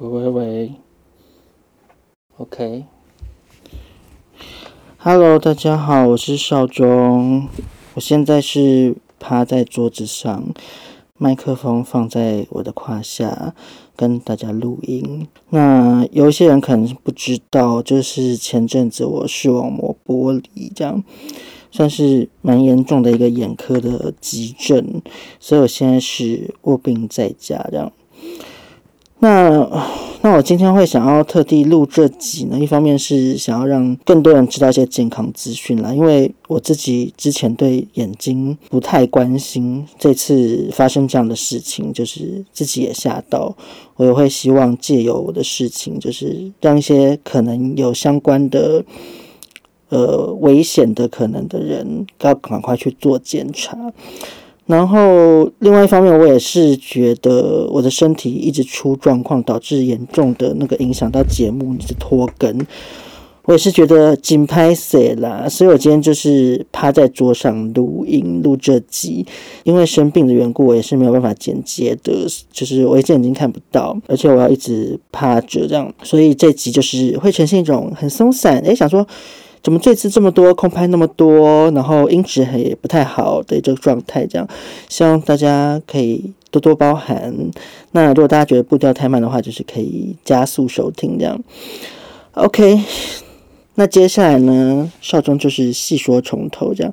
喂喂喂，OK，Hello，大家好，我是少中，我现在是趴在桌子上，麦克风放在我的胯下，跟大家录音。那有一些人可能不知道，就是前阵子我视网膜剥离，这样算是蛮严重的一个眼科的急症，所以我现在是卧病在家这样。那那我今天会想要特地录这集呢，一方面是想要让更多人知道一些健康资讯啦，因为我自己之前对眼睛不太关心，这次发生这样的事情，就是自己也吓到，我也会希望借由我的事情，就是让一些可能有相关的呃危险的可能的人，要赶快去做检查。然后，另外一方面，我也是觉得我的身体一直出状况，导致严重的那个影响到节目，一直拖更。我也是觉得紧拍死啦，所以我今天就是趴在桌上录音录这集，因为生病的缘故，我也是没有办法剪接的，就是我一只眼睛看不到，而且我要一直趴着这样，所以这集就是会呈现一种很松散，诶，想说。怎么这次这么多空拍那么多，然后音质也不太好的这个状态，这样希望大家可以多多包涵。那如果大家觉得步调太慢的话，就是可以加速收听这样。OK，那接下来呢，少中就是细说从头这样。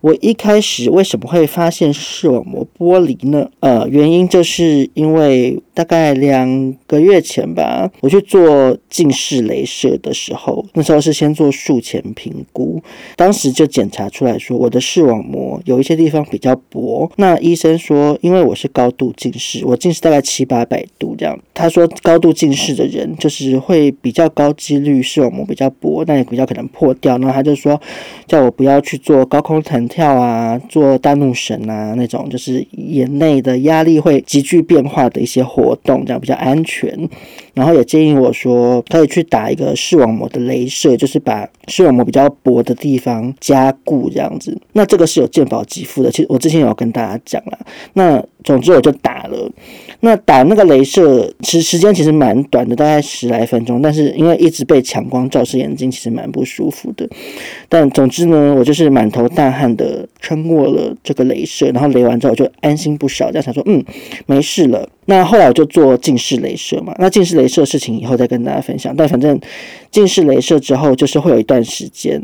我一开始为什么会发现视网膜剥离呢？呃，原因就是因为大概两个月前吧，我去做近视雷射的时候，那时候是先做术前评估，当时就检查出来说我的视网膜有一些地方比较薄。那医生说，因为我是高度近视，我近视大概七八百度这样，他说高度近视的人就是会比较高几率视网膜比较薄，那也比较可能破掉。那他就说叫我不要去做高空弹跳啊，做大怒神啊，那种就是眼内的压力会急剧变化的一些活动，这样比较安全。然后也建议我说，可以去打一个视网膜的镭射，就是把视网膜比较薄的地方加固这样子。那这个是有健保给付的，其实我之前有跟大家讲了。那总之我就打了。那打那个镭射，其实时间其实蛮短的，大概十来分钟。但是因为一直被强光照射眼睛，其实蛮不舒服的。但总之呢，我就是满头大汗的撑过了这个镭射，然后雷完之后就安心不少，这样想说，嗯，没事了。那后来我就做近视镭射嘛。那近视镭射的事情以后再跟大家分享。但反正近视镭射之后，就是会有一段时间。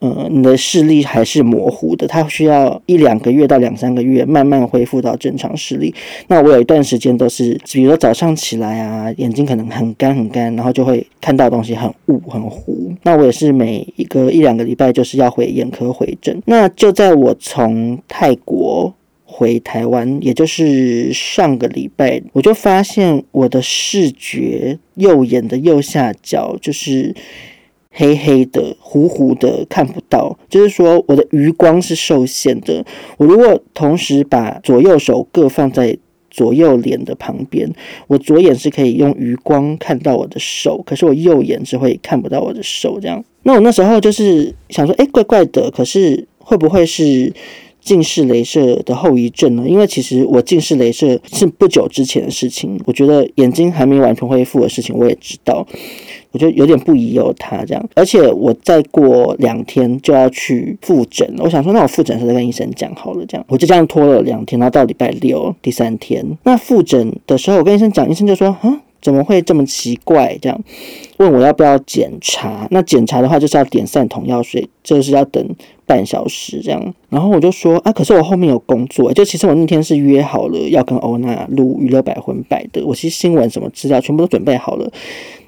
呃，你的视力还是模糊的，它需要一两个月到两三个月慢慢恢复到正常视力。那我有一段时间都是，比如说早上起来啊，眼睛可能很干很干，然后就会看到东西很雾很糊。那我也是每一个一两个礼拜就是要回眼科回诊。那就在我从泰国回台湾，也就是上个礼拜，我就发现我的视觉右眼的右下角就是。黑黑的、糊糊的，看不到。就是说，我的余光是受限的。我如果同时把左右手各放在左右脸的旁边，我左眼是可以用余光看到我的手，可是我右眼只会看不到我的手。这样，那我那时候就是想说，诶，怪怪的。可是会不会是近视雷射的后遗症呢？因为其实我近视雷射是不久之前的事情，我觉得眼睛还没完全恢复的事情，我也知道。我就有点不疑有他这样，而且我再过两天就要去复诊，我想说，那我复诊时再跟医生讲好了，这样我就这样拖了两天，然后到礼拜六第三天，那复诊的时候，我跟医生讲，医生就说，啊，怎么会这么奇怪？这样问我要不要检查？那检查的话就是要点散瞳药水，就是要等半小时这样。然后我就说，啊，可是我后面有工作，就其实我那天是约好了要跟欧娜录娱乐百分百的，我其实新闻什么资料全部都准备好了。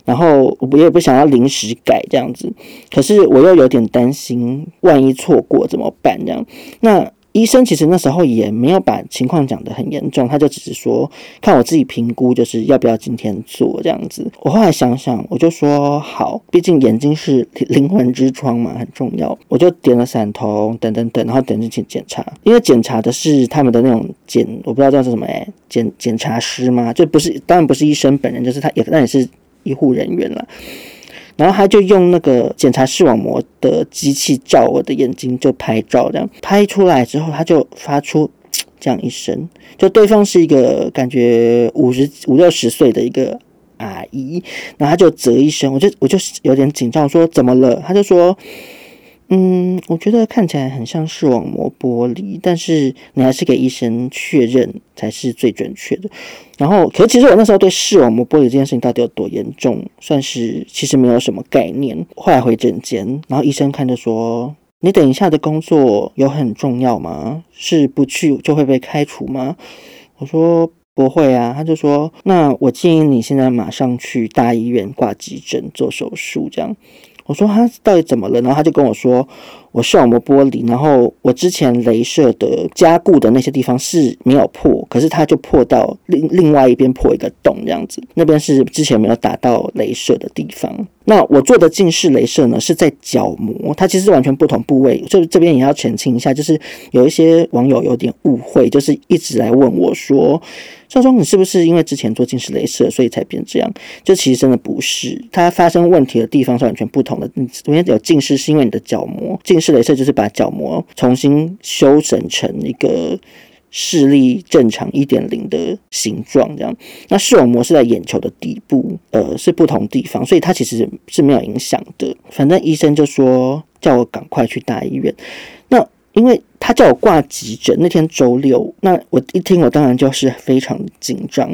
然后我也不想要临时改这样子，可是我又有点担心，万一错过怎么办？这样，那医生其实那时候也没有把情况讲得很严重，他就只是说看我自己评估，就是要不要今天做这样子。我后来想想，我就说好，毕竟眼睛是灵魂之窗嘛，很重要。我就点了散瞳，等等等，然后等进去检查，因为检查的是他们的那种检，我不知道叫什么哎，检检查师吗，就不是，当然不是医生本人，就是他也那也是。医护人员了，然后他就用那个检查视网膜的机器照我的眼睛，就拍照，这样拍出来之后，他就发出这样一声，就对方是一个感觉五十五六十岁的一个阿姨，然后他就啧一声，我就我就有点紧张，说怎么了？他就说。嗯，我觉得看起来很像视网膜剥离，但是你还是给医生确认才是最准确的。然后，可是其实我那时候对视网膜剥离这件事情到底有多严重，算是其实没有什么概念。后来回诊间，然后医生看着说：“你等一下的工作有很重要吗？是不去就会被开除吗？”我说：“不会啊。”他就说：“那我建议你现在马上去大医院挂急诊做手术，这样。”我说他到底怎么了？然后他就跟我说，我视网膜剥离，然后我之前镭射的加固的那些地方是没有破，可是它就破到另另外一边破一个洞这样子，那边是之前没有打到镭射的地方。那我做的近视镭射呢，是在角膜，它其实完全不同部位。就这边也要澄清一下，就是有一些网友有点误会，就是一直来问我说。少中，你是不是因为之前做近视镭射，所以才变这样？就其实真的不是，它发生问题的地方是完全不同的。你昨天有近视，是因为你的角膜，近视雷射就是把角膜重新修整成一个视力正常一点零的形状，这样。那视网膜是在眼球的底部，呃，是不同地方，所以它其实是没有影响的。反正医生就说叫我赶快去大医院。那因为他叫我挂急诊，那天周六，那我一听，我当然就是非常紧张，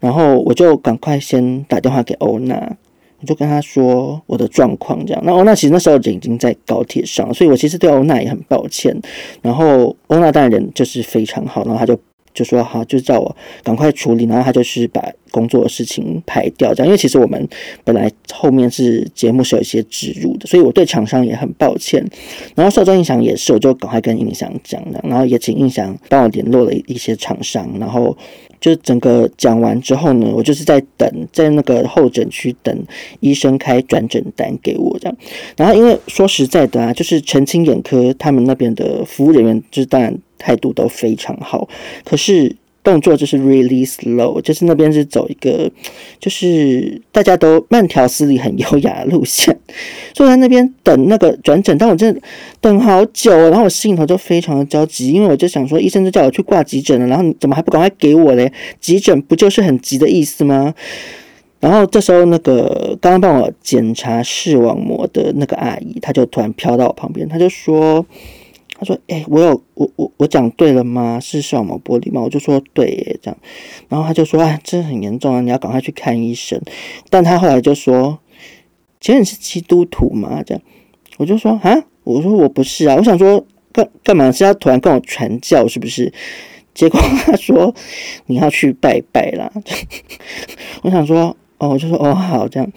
然后我就赶快先打电话给欧娜，我就跟他说我的状况这样。那欧娜其实那时候人已经在高铁上，所以我其实对欧娜也很抱歉。然后欧娜当然人就是非常好，然后他就。就说好，就叫我赶快处理，然后他就是把工作的事情排掉，这样。因为其实我们本来后面是节目是有一些植入的，所以我对厂商也很抱歉。然后少壮印象也是，我就赶快跟印象讲的，然后也请印象帮我联络了一些厂商，然后就整个讲完之后呢，我就是在等，在那个候诊区等医生开转诊单给我这样。然后因为说实在的啊，就是澄清眼科他们那边的服务人员，就是当然。态度都非常好，可是动作就是 really slow，就是那边是走一个，就是大家都慢条斯理、很优雅的路线。坐在那边等那个转诊，但我真的等好久，然后我心里头就非常的焦急，因为我就想说，医生就叫我去挂急诊了，然后你怎么还不赶快给我嘞？急诊不就是很急的意思吗？然后这时候，那个刚刚帮我检查视网膜的那个阿姨，她就突然飘到我旁边，她就说。他说：“哎、我有我我我讲对了吗？是视网膜剥离吗？”我就说：“对耶。”这样，然后他就说：“啊，这很严重啊，你要赶快去看医生。”但他后来就说：“请问你是基督徒吗？”这样，我就说：“啊，我说我不是啊，我想说干干嘛是要突然跟我传教是不是？”结果他说：“你要去拜拜啦。”我想说：“哦，我就说哦好这样。”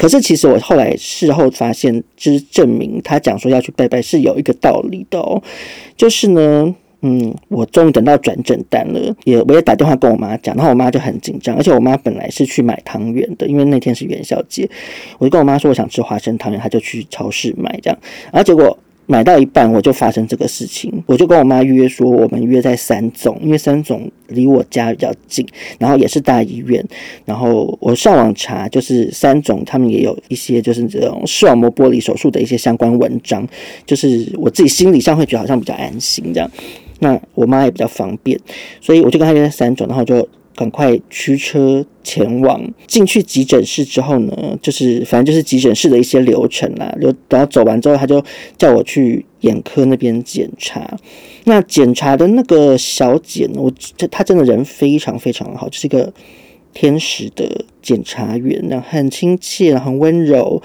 可是其实我后来事后发现，就是证明他讲说要去拜拜是有一个道理的哦。就是呢，嗯，我终于等到转诊单了，也我也打电话跟我妈讲，然后我妈就很紧张，而且我妈本来是去买汤圆的，因为那天是元宵节，我就跟我妈说我想吃花生汤圆，她就去超市买这样，然后结果。买到一半我就发生这个事情，我就跟我妈约说，我们约在三总，因为三总离我家比较近，然后也是大医院。然后我上网查，就是三总他们也有一些就是这种视网膜剥离手术的一些相关文章，就是我自己心理上会觉得好像比较安心这样。那我妈也比较方便，所以我就跟她约在三总，然后就。赶快驱车前往进去急诊室之后呢，就是反正就是急诊室的一些流程啦。就然后走完之后，他就叫我去眼科那边检查。那检查的那个小姐呢，我这她真的人非常非常好，就是一个天使的检查员，那很亲切，很温柔。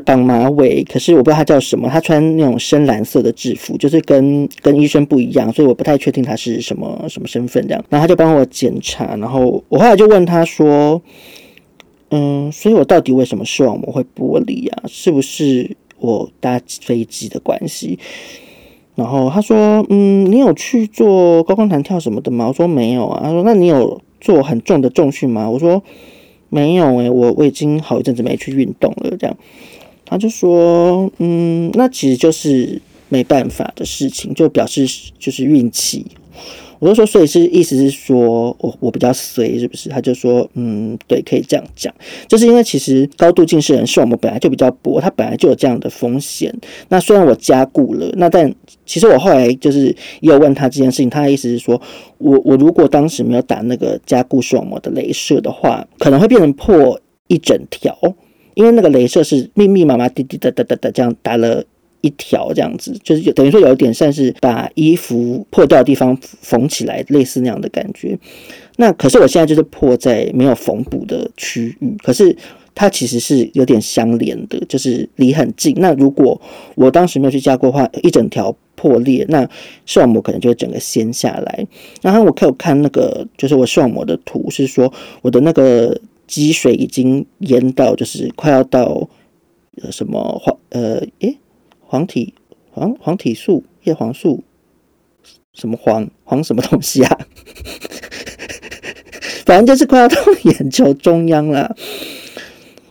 绑马尾，可是我不知道他叫什么。他穿那种深蓝色的制服，就是跟跟医生不一样，所以我不太确定他是什么什么身份这样。然后他就帮我检查，然后我后来就问他说：“嗯，所以我到底为什么视网膜会剥离啊？是不是我搭飞机的关系？”然后他说：“嗯，你有去做高空弹跳什么的吗？”我说：“没有啊。”他说：“那你有做很重的重训吗？”我说。没有诶、我我已经好一阵子没去运动了。这样，他就说，嗯，那其实就是没办法的事情，就表示就是运气。我就说，所以是意思是说我我比较衰是不是？他就说，嗯，对，可以这样讲，就是因为其实高度近视人视网膜本来就比较薄，它本来就有这样的风险。那虽然我加固了，那但其实我后来就是也有问他这件事情，他的意思是说我我如果当时没有打那个加固视网膜的镭射的话，可能会变成破一整条，因为那个镭射是密密麻麻、滴滴答答答答这样打了。一条这样子，就是等于说有一点像是把衣服破掉的地方缝起来，类似那样的感觉。那可是我现在就是破在没有缝补的区域，可是它其实是有点相连的，就是离很近。那如果我当时没有去加固的话，一整条破裂，那视网膜可能就会整个掀下来。然后我可以看那个，就是我视网膜的图，是说我的那个积水已经淹到，就是快要到呃什么黄呃诶。黄体黄黄体素叶黄素什么黄黄什么东西啊？反正就是快要到眼球中央了。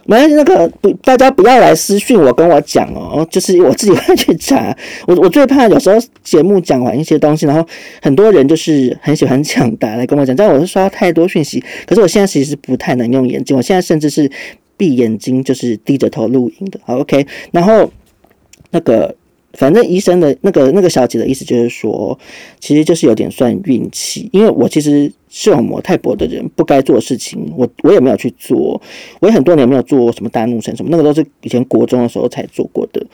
没关系，那个不，大家不要来私讯我跟我讲哦，就是我自己 会去查。我我最怕有时候节目讲完一些东西，然后很多人就是很喜欢抢答来跟我讲，这样我是刷太多讯息。可是我现在其实不太能用眼睛，我现在甚至是闭眼睛，就是低着头录音的。好，OK，然后。那个，反正医生的那个那个小姐的意思就是说，其实就是有点算运气，因为我其实视网膜太薄的人不该做的事情，我我也没有去做，我也很多年没有做什么大怒神什么，那个都是以前国中的时候才做过的，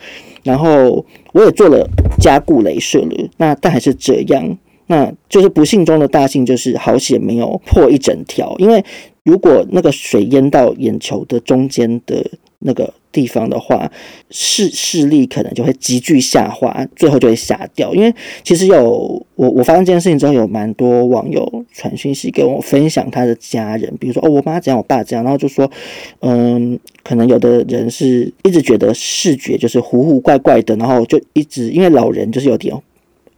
然后我也做了加固镭射了，那但还是这样，那就是不幸中的大幸，就是好险没有破一整条，因为如果那个水淹到眼球的中间的那个。地方的话，视视力可能就会急剧下滑，最后就会瞎掉。因为其实有我，我发生这件事情之后，有蛮多网友传讯息给我分享他的家人，比如说哦，我妈这样，我爸这样，然后就说，嗯，可能有的人是一直觉得视觉就是糊糊怪怪的，然后就一直因为老人就是有点。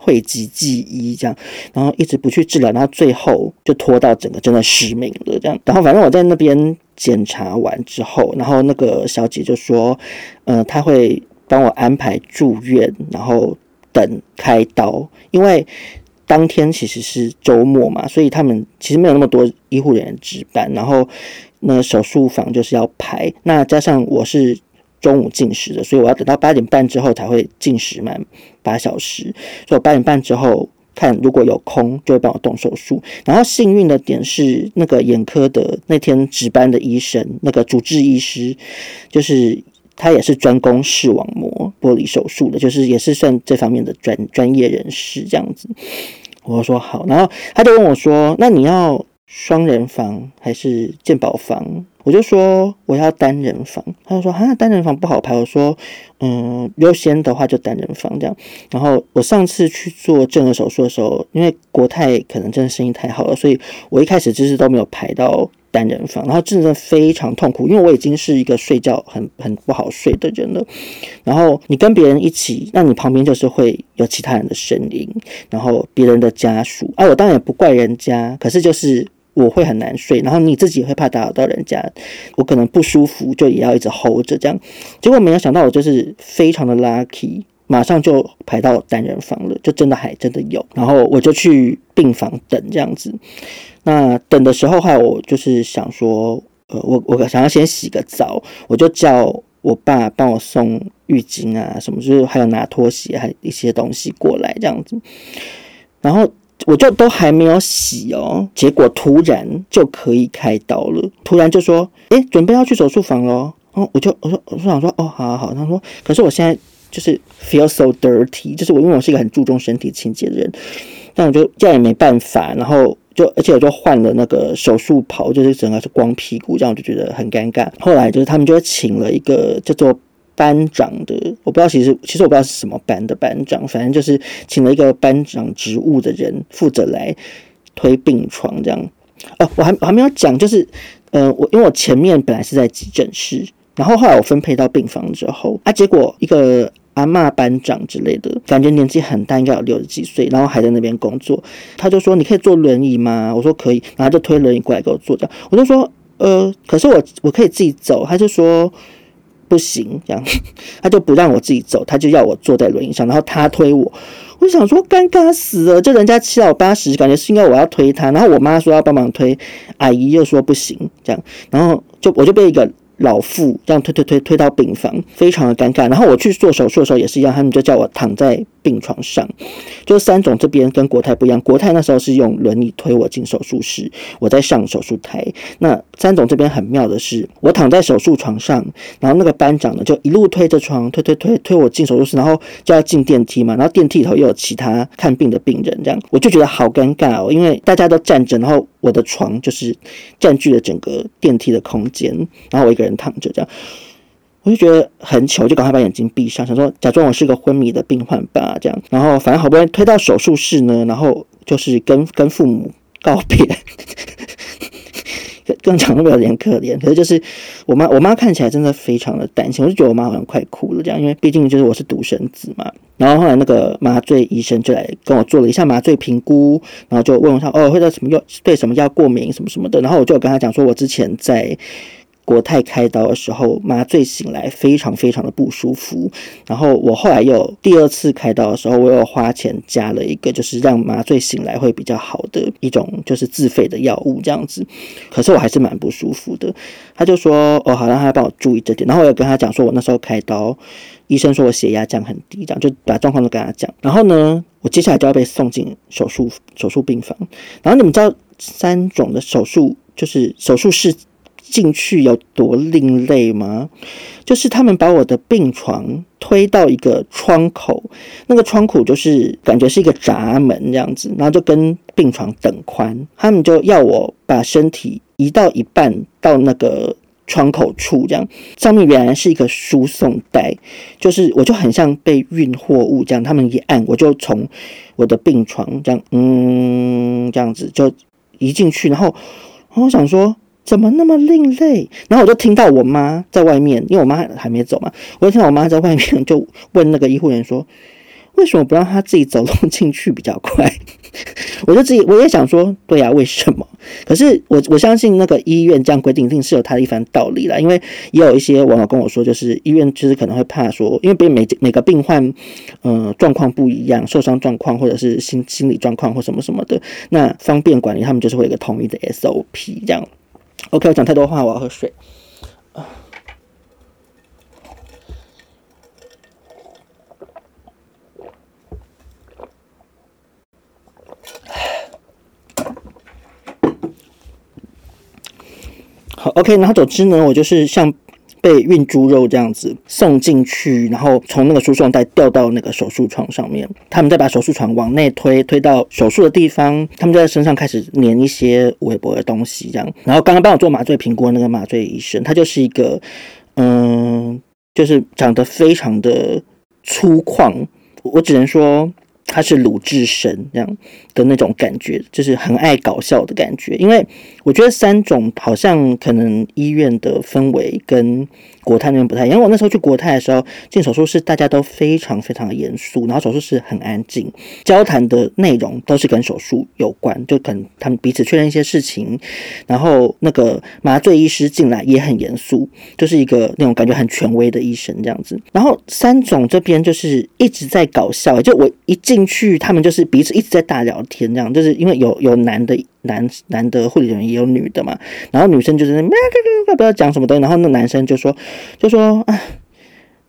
讳疾忌医这样，然后一直不去治疗，然后最后就拖到整个真的失明了这样。然后反正我在那边检查完之后，然后那个小姐就说，呃，她会帮我安排住院，然后等开刀，因为当天其实是周末嘛，所以他们其实没有那么多医护人员值班，然后那手术房就是要排，那加上我是。中午进食的，所以我要等到八点半之后才会进食满八小时。所以我八点半之后看如果有空，就会帮我动手术。然后幸运的点是，那个眼科的那天值班的医生，那个主治医师，就是他也是专攻视网膜剥离手术的，就是也是算这方面的专专业人士这样子。我说好，然后他就问我说：“那你要双人房还是健保房？”我就说我要单人房，他就说哈，单人房不好排。我说嗯，优先的话就单人房这样。然后我上次去做正颌手术的时候，因为国泰可能真的生意太好了，所以我一开始就是都没有排到单人房，然后真的非常痛苦，因为我已经是一个睡觉很很不好睡的人了。然后你跟别人一起，那你旁边就是会有其他人的声音，然后别人的家属啊，我当然也不怪人家，可是就是。我会很难睡，然后你自己会怕打扰到人家，我可能不舒服就也要一直吼着这样。结果没有想到，我就是非常的 lucky，马上就排到单人房了，就真的还真的有。然后我就去病房等这样子。那等的时候还有我就是想说，呃，我我想要先洗个澡，我就叫我爸帮我送浴巾啊什么，就是还有拿拖鞋还一些东西过来这样子，然后。我就都还没有洗哦，结果突然就可以开刀了。突然就说：“哎，准备要去手术房喽。”哦，我就我说我就想说：“哦，好好好。”他说：“可是我现在就是 feel so dirty，就是我因为我是一个很注重身体清洁的人，但我就这样也没办法。然后就而且我就换了那个手术袍，就是整个是光屁股，这样我就觉得很尴尬。后来就是他们就请了一个叫做。班长的，我不知道，其实其实我不知道是什么班的班长，反正就是请了一个班长职务的人负责来推病床这样。哦，我还我还没有讲，就是，呃，我因为我前面本来是在急诊室，然后后来我分配到病房之后，啊，结果一个阿嬷班长之类的，感觉年纪很大，应该有六十几岁，然后还在那边工作，他就说：“你可以坐轮椅吗？”我说：“可以。”然后就推轮椅过来给我坐这样，我就说：“呃，可是我我可以自己走。”他就说。不行，这样。他就不让我自己走，他就要我坐在轮椅上，然后他推我，我想说尴尬死了，就人家七老八十，感觉是应该我要推他，然后我妈说要帮忙推，阿姨又说不行，这样，然后就我就被一个。老妇这样推推推推到病房，非常的尴尬。然后我去做手术的时候也是一样，他们就叫我躺在病床上。就是三种这边跟国泰不一样，国泰那时候是用轮椅推我进手术室，我在上手术台。那三种这边很妙的是，我躺在手术床上，然后那个班长呢就一路推着床推推推推我进手术室，然后就要进电梯嘛。然后电梯里头又有其他看病的病人，这样我就觉得好尴尬哦，因为大家都站着，然后我的床就是占据了整个电梯的空间，然后我一个人。躺着这样，我就觉得很糗，就赶快把眼睛闭上，想说假装我是个昏迷的病患吧，这样。然后反正好不容易推到手术室呢，然后就是跟跟父母告别，更长那么有点可怜。可是就是我妈，我妈看起来真的非常的担心，我就觉得我妈好像快哭了这样，因为毕竟就是我是独生子嘛。然后后来那个麻醉医生就来跟我做了一下麻醉评估，然后就问我说：“哦，会对什么药对什么药过敏什么什么的。”然后我就跟他讲说，我之前在。国泰开刀的时候，麻醉醒来非常非常的不舒服。然后我后来又第二次开刀的时候，我又花钱加了一个，就是让麻醉醒来会比较好的一种，就是自费的药物这样子。可是我还是蛮不舒服的。他就说：“哦，好，让他帮我注意这点。”然后我又跟他讲说，我那时候开刀，医生说我血压降很低，这样就把状况都跟他讲。然后呢，我接下来就要被送进手术手术病房。然后你们知道三种的手术，就是手术室。进去有多另类吗？就是他们把我的病床推到一个窗口，那个窗口就是感觉是一个闸门这样子，然后就跟病床等宽，他们就要我把身体移到一半到那个窗口处，这样上面原来是一个输送带，就是我就很像被运货物这样，他们一按我就从我的病床这样，嗯，这样子就移进去，然后我想说。怎么那么另类？然后我就听到我妈在外面，因为我妈还没走嘛，我就听到我妈在外面就问那个医护人员说：“为什么不让她自己走路进去比较快？” 我就自己我也想说，对呀，为什么？可是我我相信那个医院这样规定一定是有他的一番道理啦，因为也有一些网友跟我说，就是医院就是可能会怕说，因为每每个病患，呃，状况不一样，受伤状况或者是心心理状况或什么什么的，那方便管理，他们就是会有一个统一的 SOP 这样。OK，我讲太多话，我要喝水。好，OK，然后总之呢，我就是像。被运猪肉这样子送进去，然后从那个输送带吊到那个手术床上面，他们再把手术床往内推，推到手术的地方，他们就在身上开始粘一些微薄的东西，这样。然后刚刚帮我做麻醉评估的那个麻醉医生，他就是一个，嗯，就是长得非常的粗犷，我只能说。他是鲁智深这样的那种感觉，就是很爱搞笑的感觉。因为我觉得三种好像可能医院的氛围跟国泰那边不太一样。因为我那时候去国泰的时候，进手术室大家都非常非常的严肃，然后手术室很安静，交谈的内容都是跟手术有关，就可能他们彼此确认一些事情。然后那个麻醉医师进来也很严肃，就是一个那种感觉很权威的医生这样子。然后三种这边就是一直在搞笑，就我一。进去，他们就是彼此一直在大聊天，这样就是因为有有男的男男的护理人员，也有女的嘛。然后女生就是不知道讲什么东西，然后那男生就说就说啊，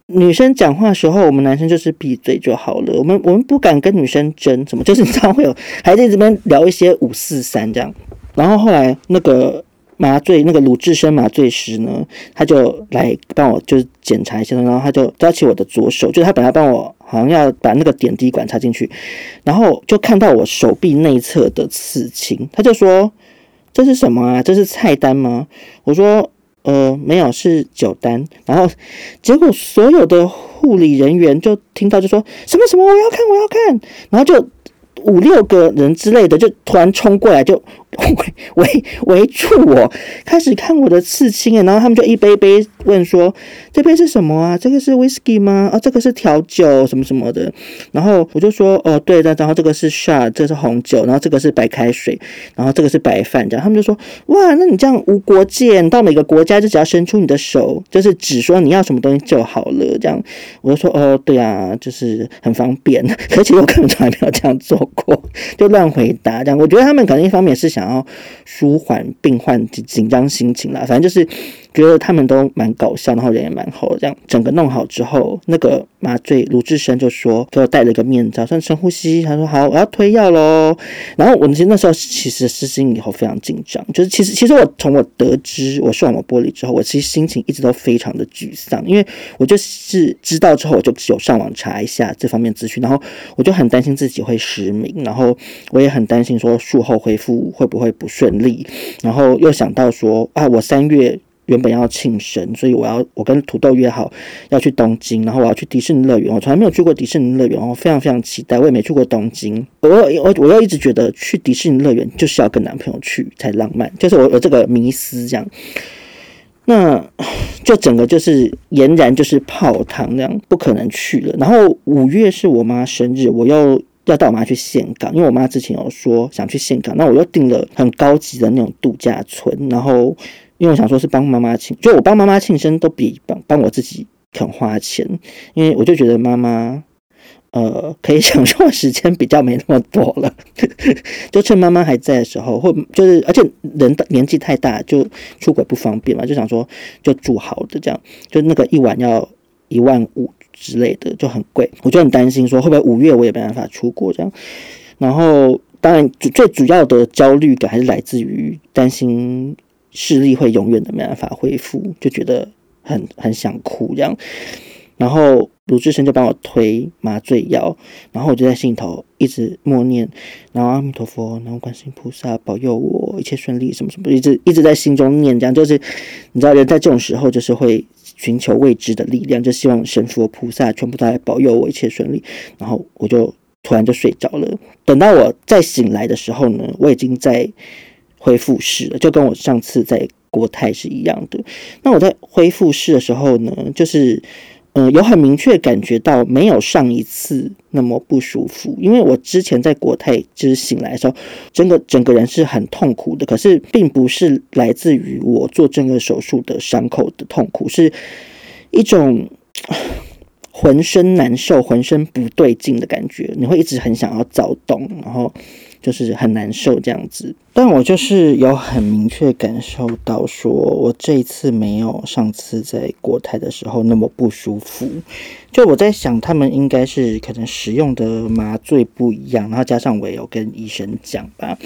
女生讲话的时候，我们男生就是闭嘴就好了。我们我们不敢跟女生争什么，就是你知道会有还在这边聊一些五四三这样。然后后来那个。麻醉那个鲁智深麻醉师呢，他就来帮我就是检查一下，然后他就抓起我的左手，就是他本来帮我好像要把那个点滴管插进去，然后就看到我手臂内侧的刺青，他就说，这是什么啊？这是菜单吗？我说呃没有，是酒单。然后结果所有的护理人员就听到就说什么什么我要看我要看，然后就五六个人之类的就突然冲过来就。围围围住我，开始看我的刺青，然后他们就一杯杯问说：“这杯是什么啊？这个是 whisky 吗？啊，这个是调酒什么什么的。”然后我就说：“哦，对的。”然后这个是 shot，这是红酒，然后这个是白开水，然后这个是白饭。这样他们就说：“哇，那你这样无国界，到每个国家就只要伸出你的手，就是只说你要什么东西就好了。”这样我就说：“哦，对啊，就是很方便。”而且我根本从来没有这样做过，就乱回答这样。我觉得他们可能一方面是想要舒缓病患紧张心情啦，反正就是。觉得他们都蛮搞笑，然后人也蛮好。这样整个弄好之后，那个麻醉鲁智深就说给我戴了个面罩，算深呼吸。他说好，我要推药喽。然后我其实那时候其实失心以后非常紧张，就是其实其实我从我得知我视网膜剥离之后，我其实心情一直都非常的沮丧，因为我就是知道之后我就有上网查一下这方面资讯，然后我就很担心自己会失明，然后我也很担心说术后恢复会不会不顺利，然后又想到说啊，我三月。原本要庆生，所以我要我跟土豆约好要去东京，然后我要去迪士尼乐园。我从来没有去过迪士尼乐园，我非常非常期待。我也没去过东京，我我我又一直觉得去迪士尼乐园就是要跟男朋友去才浪漫，就是我有这个迷思这样。那就整个就是俨然就是泡汤那样，不可能去了。然后五月是我妈生日，我又要带我妈去岘港，因为我妈之前有说想去岘港，那我又订了很高级的那种度假村，然后。因为我想说，是帮妈妈庆，就我帮妈妈庆生都比帮帮我自己肯花钱，因为我就觉得妈妈，呃，可以享受的时间比较没那么多了，就趁妈妈还在的时候，或就是而且人年纪太大，就出轨不方便嘛，就想说就住好的这样，就那个一晚要一万五之类的，就很贵，我就很担心说会不会五月我也没办法出国这样，然后当然最主要的焦虑感还是来自于担心。视力会永远的没办法恢复，就觉得很很想哭这样。然后鲁智深就帮我推麻醉药，然后我就在心头一直默念，然后阿弥陀佛，然后观世音菩萨保佑我一切顺利，什么什么，一直一直在心中念，这样就是你知道人在这种时候就是会寻求未知的力量，就希望神佛菩萨全部都来保佑我一切顺利。然后我就突然就睡着了。等到我再醒来的时候呢，我已经在。恢复室了，就跟我上次在国泰是一样的。那我在恢复室的时候呢，就是，呃，有很明确感觉到没有上一次那么不舒服。因为我之前在国泰就是醒来的时候，整个整个人是很痛苦的，可是并不是来自于我做这个手术的伤口的痛苦，是一种 浑身难受、浑身不对劲的感觉。你会一直很想要躁动，然后。就是很难受这样子，但我就是有很明确感受到，说我这一次没有上次在国泰的时候那么不舒服。就我在想，他们应该是可能使用的麻醉不一样，然后加上我也有跟医生讲吧。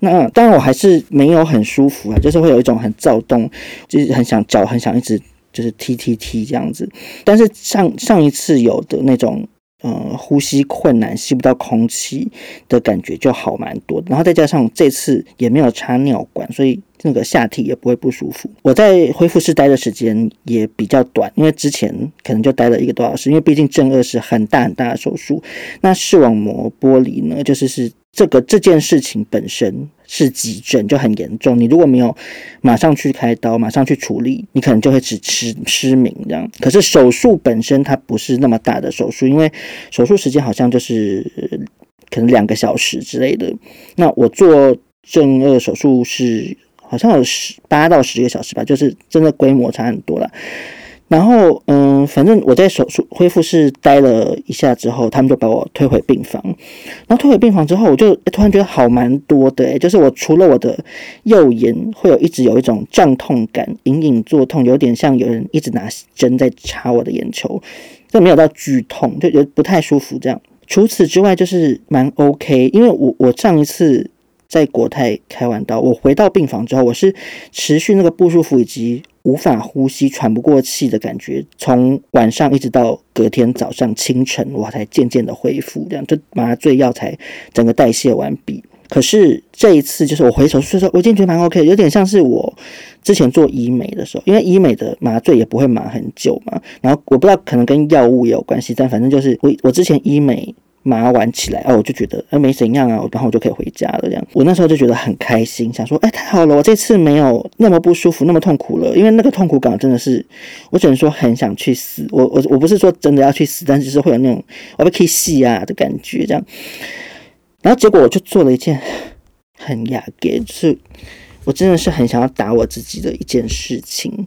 那当然我还是没有很舒服啊，就是会有一种很躁动，就是很想脚很想一直就是踢踢踢这样子。但是上上一次有的那种。呃，呼吸困难、吸不到空气的感觉就好蛮多，然后再加上这次也没有插尿管，所以那个下体也不会不舒服。我在恢复室待的时间也比较短，因为之前可能就待了一个多小时，因为毕竟正顎是很大很大的手术，那视网膜剥离呢，就是是。这个这件事情本身是急症，就很严重。你如果没有马上去开刀，马上去处理，你可能就会只失失明这样。可是手术本身它不是那么大的手术，因为手术时间好像就是可能两个小时之类的。那我做正顎手术是好像有十八到十个小时吧，就是真的规模差很多了。然后，嗯，反正我在手术恢复室待了一下之后，他们就把我推回病房。然后推回病房之后，我就突然觉得好蛮多的，就是我除了我的右眼会有一直有一种胀痛感，隐隐作痛，有点像有人一直拿针在插我的眼球，就没有到剧痛，就觉得不太舒服这样。除此之外，就是蛮 OK，因为我我上一次在国泰开完刀，我回到病房之后，我是持续那个不舒服以及。无法呼吸、喘不过气的感觉，从晚上一直到隔天早上清晨，我才渐渐的恢复，这样就麻醉药才整个代谢完毕。可是这一次，就是我回手术的时候，我已经觉得蛮 OK，有点像是我之前做医美的时候，因为医美的麻醉也不会麻很久嘛。然后我不知道可能跟药物也有关系，但反正就是我我之前医美麻完起来，哦，我就觉得哎没怎样啊，然后我就可以回家了。这样，我那时候就觉得很开心，想说哎太好了，我这次没有那么不舒服，那么痛苦了。因为那个痛苦感真的是，我只能说很想去死。我我我不是说真的要去死，但是就是会有那种我被可以戏啊的感觉这样。然后结果我就做了一件很雅给，就是我真的是很想要打我自己的一件事情，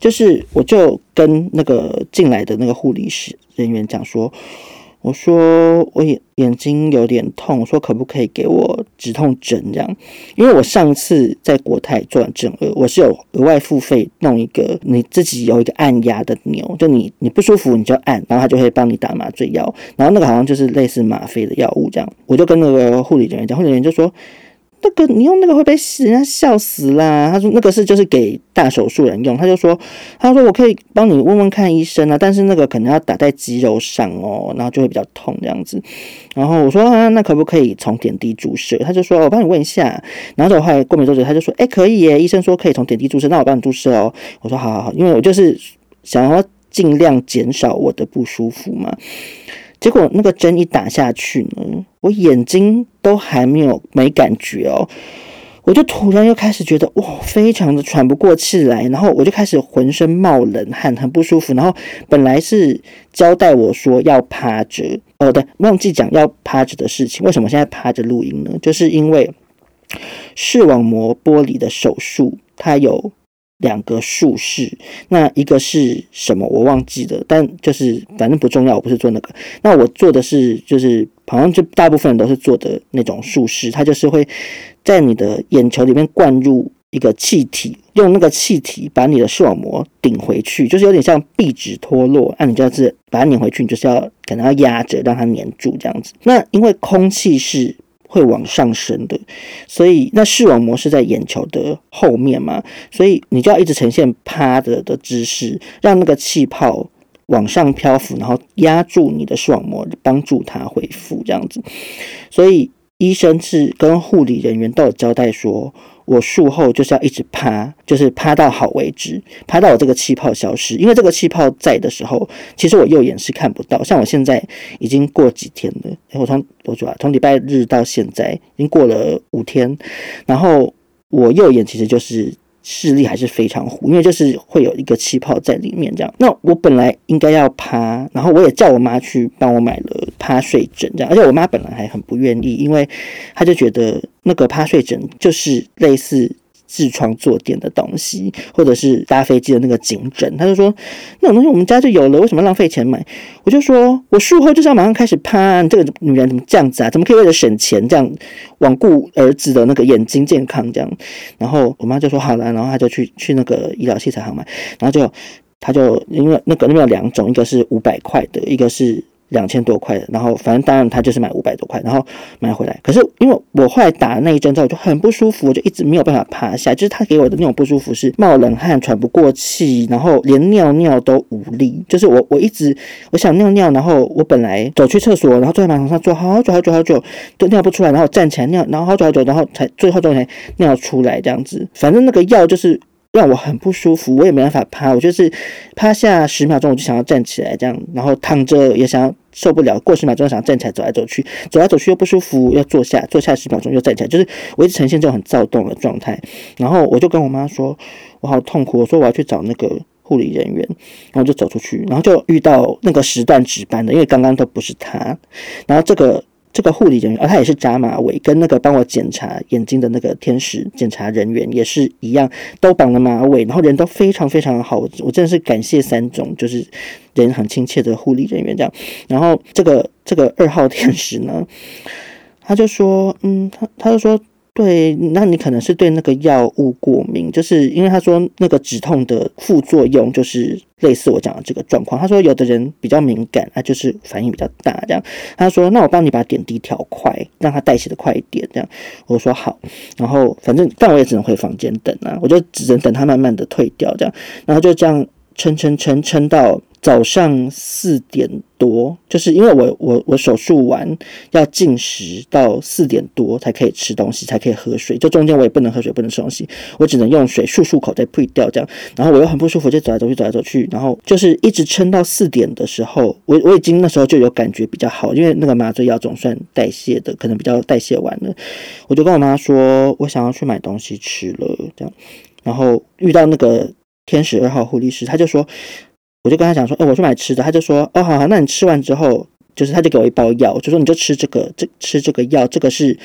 就是我就跟那个进来的那个护理师人员讲说。我说我眼眼睛有点痛，说可不可以给我止痛针这样？因为我上次在国泰做完正颚，我是有额外付费弄一个你自己有一个按压的钮，就你你不舒服你就按，然后他就会帮你打麻醉药，然后那个好像就是类似吗啡的药物这样。我就跟那个护理人员讲，护理人员就说。那个你用那个会被人家笑死啦！他说那个是就是给大手术人用，他就说他说我可以帮你问问看医生啊，但是那个可能要打在肌肉上哦，然后就会比较痛这样子。然后我说啊，那可不可以从点滴注射？他就说我帮你问一下。然后后来过没多久，他就说哎可以耶，医生说可以从点滴注射，那我帮你注射哦。我说好好好，因为我就是想要尽量减少我的不舒服嘛。结果那个针一打下去呢，我眼睛都还没有没感觉哦，我就突然又开始觉得哇，非常的喘不过气来，然后我就开始浑身冒冷汗，很不舒服。然后本来是交代我说要趴着，哦对，忘记讲要趴着的事情。为什么现在趴着录音呢？就是因为视网膜剥离的手术，它有。两个术式，那一个是什么我忘记了，但就是反正不重要，我不是做那个。那我做的是，就是好像就大部分人都是做的那种术式，它就是会在你的眼球里面灌入一个气体，用那个气体把你的视网膜顶回去，就是有点像壁纸脱落，那你就是把它拧回去，你就是要可能要压着让它粘住这样子。那因为空气是。会往上升的，所以那视网膜是在眼球的后面嘛，所以你就要一直呈现趴着的姿势，让那个气泡往上漂浮，然后压住你的视网膜，帮助它恢复这样子。所以医生是跟护理人员都有交代说。我术后就是要一直趴，就是趴到好为止，趴到我这个气泡消失。因为这个气泡在的时候，其实我右眼是看不到。像我现在已经过几天了，我从多久啊？从礼拜日到现在已经过了五天，然后我右眼其实就是。视力还是非常糊，因为就是会有一个气泡在里面这样。那我本来应该要趴，然后我也叫我妈去帮我买了趴睡枕这样，而且我妈本来还很不愿意，因为她就觉得那个趴睡枕就是类似。痔疮坐垫的东西，或者是搭飞机的那个颈枕，他就说那种东西我们家就有了，为什么浪费钱买？我就说我术后就是要马上开始趴，这个女人怎么这样子啊？怎么可以为了省钱这样罔顾儿子的那个眼睛健康这样？然后我妈就说好了，然后她就去去那个医疗器材行买，然后就她就因为那个那边有两种，一个是五百块的，一个是。两千多块的，然后反正当然他就是买五百多块，然后买回来。可是因为我后来打那一针之后我就很不舒服，我就一直没有办法趴下。就是他给我的那种不舒服是冒冷汗、喘不过气，然后连尿尿都无力。就是我我一直我想尿尿，然后我本来走去厕所，然后坐在马桶上坐好久好久好久都尿不出来，然后站起来尿，然后好久好久，然后才最后终于才尿出来这样子。反正那个药就是。让我很不舒服，我也没办法趴，我就是趴下十秒钟，我就想要站起来，这样，然后躺着也想要受不了，过十秒钟想站起来走来走去，走来走去又不舒服，要坐下，坐下十秒钟又站起来，就是我一直呈现这种很躁动的状态。然后我就跟我妈说，我好痛苦，我说我要去找那个护理人员，然后就走出去，然后就遇到那个时段值班的，因为刚刚都不是他，然后这个。这个护理人员，啊、他也是扎马尾，跟那个帮我检查眼睛的那个天使检查人员也是一样，都绑了马尾，然后人都非常非常的好，我真的是感谢三种，就是人很亲切的护理人员这样。然后这个这个二号天使呢，他就说，嗯，他他就说。对，那你可能是对那个药物过敏，就是因为他说那个止痛的副作用就是类似我讲的这个状况。他说有的人比较敏感，他就是反应比较大这样。他说那我帮你把点滴调快，让他代谢的快一点这样。我说好，然后反正但我也只能回房间等啊，我就只能等他慢慢的退掉这样，然后就这样撑撑撑撑到早上四点多，就是因为我我我手术完要进食到四点多才可以吃东西，才可以喝水，就中间我也不能喝水，不能吃东西，我只能用水漱漱口再退掉这样。然后我又很不舒服，就走来走去，走来走去，然后就是一直撑到四点的时候，我我已经那时候就有感觉比较好，因为那个麻醉药总算代谢的，可能比较代谢完了，我就跟我妈说，我想要去买东西吃了这样。然后遇到那个天使二号护理师，他就说。我就跟他讲说，哎、我去买吃的。他就说，哦，好好，那你吃完之后，就是他就给我一包药，就说你就吃这个，这吃这个药，这个是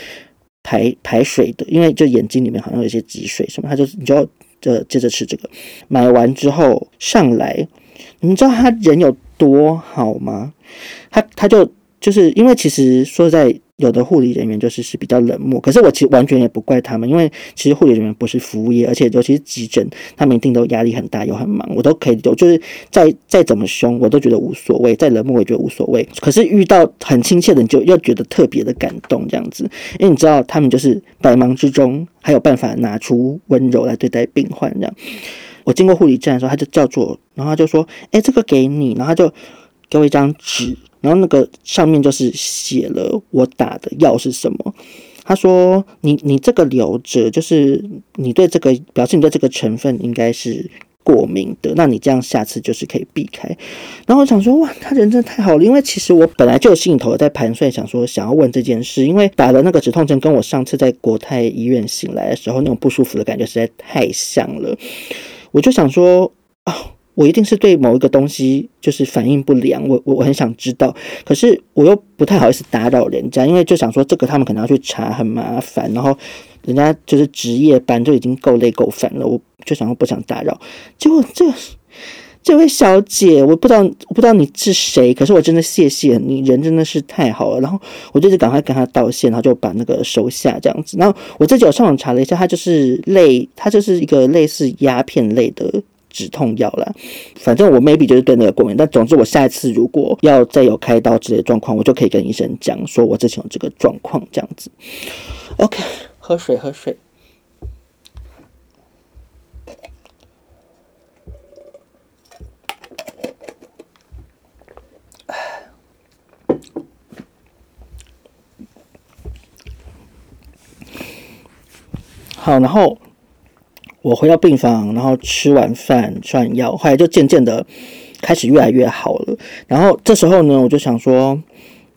排排水的，因为就眼睛里面好像有一些积水什么，他就你就要呃接着吃这个。买完之后上来，你知道他人有多好吗？他他就就是因为其实说在。有的护理人员就是是比较冷漠，可是我其实完全也不怪他们，因为其实护理人员不是服务业，而且尤其是急诊，他们一定都压力很大又很忙，我都可以，我就是再再怎么凶，我都觉得无所谓，再冷漠我也觉得无所谓。可是遇到很亲切的，你就又觉得特别的感动这样子，因为你知道他们就是百忙之中还有办法拿出温柔来对待病患这样。我经过护理站的时候，他就叫做，然后他就说：“哎，这个给你。”然后他就给我一张纸。然后那个上面就是写了我打的药是什么。他说：“你你这个留着，就是你对这个表示你对这个成分应该是过敏的，那你这样下次就是可以避开。”然后我想说：“哇，他人真的太好了，因为其实我本来就有心里头在盘算，想说想要问这件事，因为打了那个止痛针跟我上次在国泰医院醒来的时候那种不舒服的感觉实在太像了，我就想说啊。哦”我一定是对某一个东西就是反应不良，我我我很想知道，可是我又不太好意思打扰人家，因为就想说这个他们可能要去查，很麻烦，然后人家就是值夜班就已经够累够烦了，我就想说不想打扰。结果这这位小姐，我不知道我不知道你是谁，可是我真的谢谢你，人真的是太好了。然后我就是赶快跟他道歉，然后就把那个收下这样子。然后我自己有上网查了一下，它就是类，它就是一个类似鸦片类的。止痛药啦，反正我 maybe 就是对那个过敏，但总之我下一次如果要再有开刀之类的状况，我就可以跟医生讲，说我之前有这个状况这样子。OK，喝水，喝水。好，然后。我回到病房，然后吃完饭，吃完药，后来就渐渐的开始越来越好了。然后这时候呢，我就想说，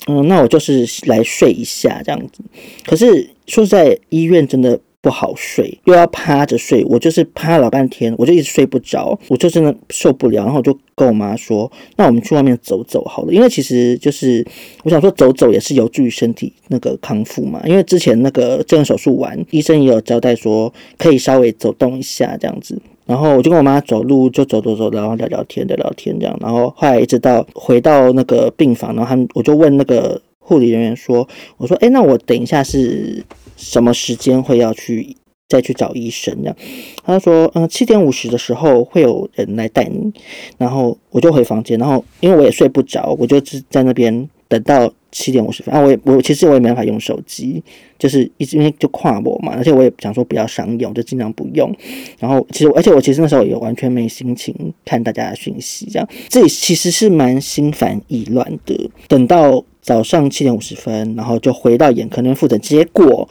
嗯，那我就是来睡一下这样子。可是说实在，医院真的。不好睡，又要趴着睡，我就是趴老半天，我就一直睡不着，我就真的受不了，然后我就跟我妈说：“那我们去外面走走好了。”因为其实就是我想说，走走也是有助于身体那个康复嘛。因为之前那个正手术完，医生也有交代说可以稍微走动一下这样子。然后我就跟我妈走路，就走走走，然后聊聊天，聊聊天这样。然后后来一直到回到那个病房，然后他们我就问那个护理人员说：“我说，哎，那我等一下是。”什么时间会要去再去找医生？这样，他说，嗯，七点五十的时候会有人来带你。然后我就回房间，然后因为我也睡不着，我就只在那边等到七点五十分。啊，我也我其实我也没办法用手机，就是一直因为就跨我嘛，而且我也想说不要商用，就尽量不用。然后其实而且我其实那时候也完全没心情看大家的讯息，这样这其实是蛮心烦意乱的。等到。早上七点五十分，然后就回到眼科那边复诊，结果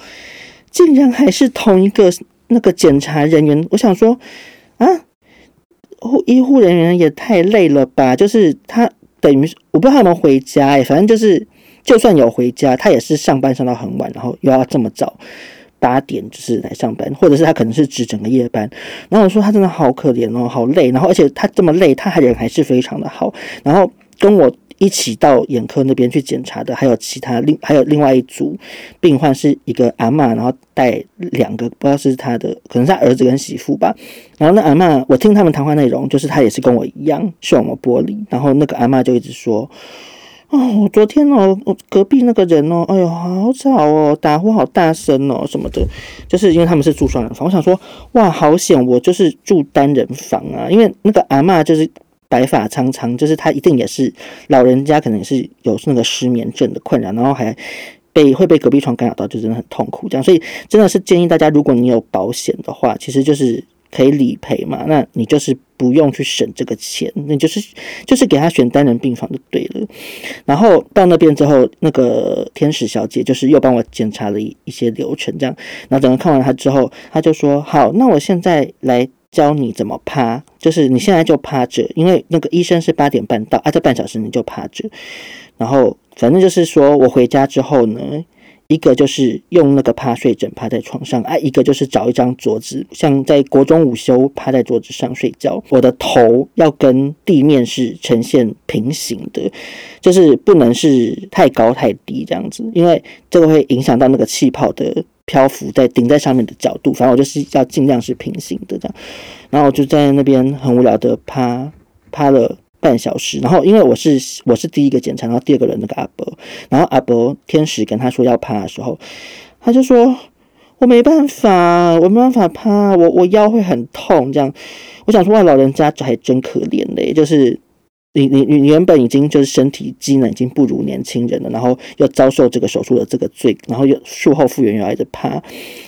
竟然还是同一个那个检查人员。我想说，啊，护医护人员也太累了吧？就是他等于我不知道他有没有回家哎，反正就是就算有回家，他也是上班上到很晚，然后又要这么早八点就是来上班，或者是他可能是值整个夜班。然后我说他真的好可怜哦，好累。然后而且他这么累，他还人还是非常的好，然后跟我。一起到眼科那边去检查的，还有其他另还有另外一组病患是一个阿嬷，然后带两个，不知道是他的，可能是他儿子跟媳妇吧。然后那阿嬷，我听他们谈话内容，就是他也是跟我一样视网膜剥离。然后那个阿嬷就一直说：“哦，昨天哦，我隔壁那个人哦，哎呦，好吵哦，打呼好大声哦，什么的。”就是因为他们是住双人房，我想说，哇，好险，我就是住单人房啊，因为那个阿嬷就是。白发苍苍，就是他一定也是老人家，可能也是有那个失眠症的困扰，然后还被会被隔壁床干扰到，就真的很痛苦。这样，所以真的是建议大家，如果你有保险的话，其实就是可以理赔嘛，那你就是不用去省这个钱，那就是就是给他选单人病房就对了。然后到那边之后，那个天使小姐就是又帮我检查了一一些流程，这样，然后等他看完他之后，他就说：“好，那我现在来教你怎么趴，就是你现在就趴着，因为那个医生是八点半到，啊，这半小时你就趴着。然后反正就是说我回家之后呢。”一个就是用那个趴睡枕趴在床上，啊，一个就是找一张桌子，像在国中午休趴在桌子上睡觉。我的头要跟地面是呈现平行的，就是不能是太高太低这样子，因为这个会影响到那个气泡的漂浮在顶在上面的角度。反正我就是要尽量是平行的这样，然后我就在那边很无聊的趴趴了。半小时，然后因为我是我是第一个检查，然后第二个人那个阿伯，然后阿伯天使跟他说要趴的时候，他就说我没办法，我没办法趴，我我腰会很痛这样。我想说哇，老人家还真可怜嘞，就是。你你你原本已经就是身体机能已经不如年轻人了，然后又遭受这个手术的这个罪，然后又术后复原又挨着趴，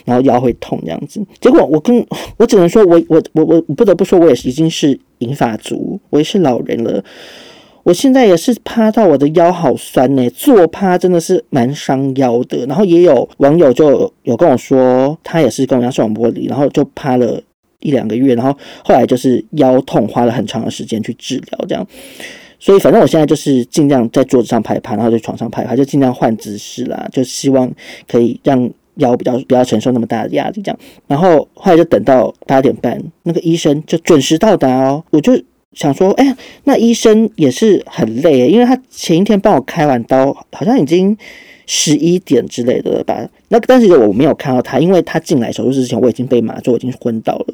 然后腰会痛这样子。结果我跟我只能说我我我我不得不说，我也是已经是银发族，我也是老人了。我现在也是趴到我的腰好酸呢，坐趴真的是蛮伤腰的。然后也有网友就有跟我说，他也是跟我一样视网膜剥离，然后就趴了。一两个月，然后后来就是腰痛，花了很长的时间去治疗，这样。所以反正我现在就是尽量在桌子上拍趴，然后在床上拍趴，就尽量换姿势啦，就希望可以让腰比较不要承受那么大的压力，这样。然后后来就等到八点半，那个医生就准时到达哦。我就想说，哎呀，那医生也是很累，因为他前一天帮我开完刀，好像已经十一点之类的吧。那但是我没有看到他，因为他进来手术室之前我已经被麻醉，我已经昏倒了。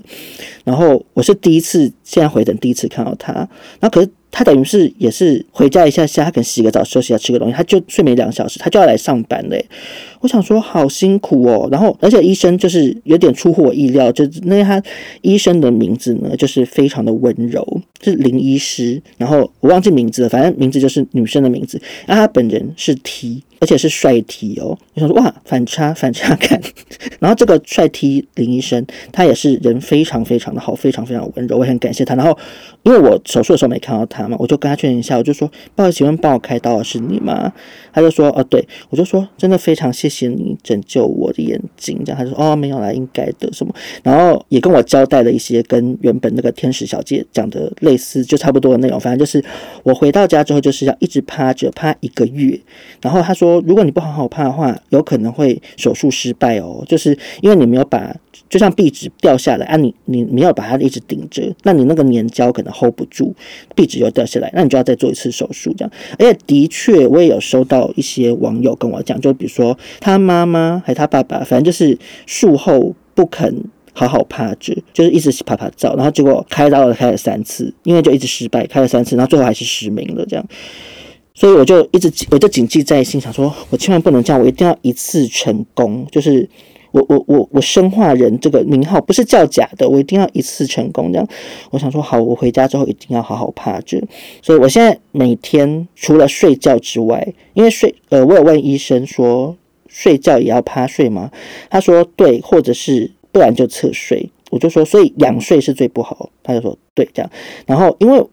然后我是第一次，现在回诊第一次看到他。那可是他等于是也是回家一下下，他可能洗个澡、休息下、吃个东西，他就睡没两小时，他就要来上班嘞。我想说好辛苦哦。然后而且医生就是有点出乎我意料，就是那他医生的名字呢，就是非常的温柔，是林医师。然后我忘记名字了，反正名字就是女生的名字。那他本人是 T，而且是帅 T 哦。我想说哇，反差。反差感，然后这个帅 T 林医生，他也是人非常非常的好，非常非常温柔，我很感谢他。然后因为我手术的时候没看到他嘛，我就跟他确认一下，我就说不好意思，请问帮我开刀的是你吗？他就说哦，对，我就说真的非常谢谢你拯救我的眼睛。这样他就说哦，没有啦，应该的什么，然后也跟我交代了一些跟原本那个天使小姐讲的类似，就差不多的内容。反正就是我回到家之后就是要一直趴着趴一个月。然后他说，如果你不好好趴的话，有可能会。手术失败哦，就是因为你没有把，就像壁纸掉下来啊你，你你没有把它一直顶着，那你那个粘胶可能 hold 不住，壁纸又掉下来，那你就要再做一次手术这样。而且的确，我也有收到一些网友跟我讲，就比如说他妈妈还他爸爸，反正就是术后不肯好好趴着，就是一直啪啪照，然后结果开刀了开了三次，因为就一直失败，开了三次，然后最后还是失明了这样。所以我就一直我就谨记在心，想说我千万不能这样，我一定要一次成功。就是我我我我生化人这个名号不是叫假的，我一定要一次成功。这样，我想说好，我回家之后一定要好好趴着。所以我现在每天除了睡觉之外，因为睡呃，我有问医生说睡觉也要趴睡吗？他说对，或者是不然就侧睡。我就说所以仰睡是最不好。他就说对这样。然后因为。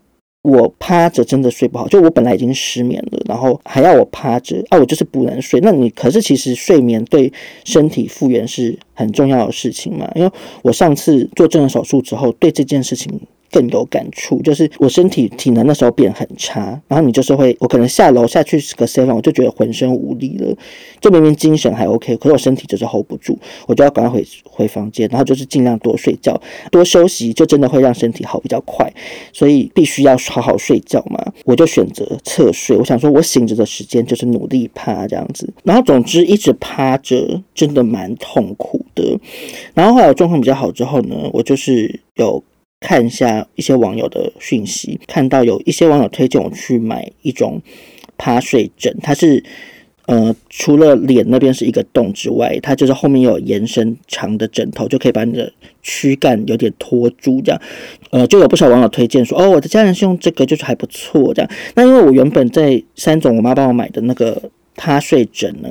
我趴着真的睡不好，就我本来已经失眠了，然后还要我趴着啊，我就是不能睡。那你可是其实睡眠对身体复原是很重要的事情嘛？因为我上次做正颌手术之后，对这件事情。更有感触，就是我身体体能那时候变很差，然后你就是会，我可能下楼下去个 seven，我就觉得浑身无力了，就明明精神还 OK，可是我身体就是 hold 不住，我就要赶快回回房间，然后就是尽量多睡觉，多休息，就真的会让身体好比较快，所以必须要好好睡觉嘛，我就选择侧睡，我想说我醒着的时间就是努力趴这样子，然后总之一直趴着真的蛮痛苦的，然后后来我状况比较好之后呢，我就是有。看一下一些网友的讯息，看到有一些网友推荐我去买一种趴睡枕，它是呃除了脸那边是一个洞之外，它就是后面有延伸长的枕头，就可以把你的躯干有点托住，这样呃就有不少网友推荐说，哦，我的家人是用这个，就是还不错这样。那因为我原本在三总我妈帮我买的那个趴睡枕呢，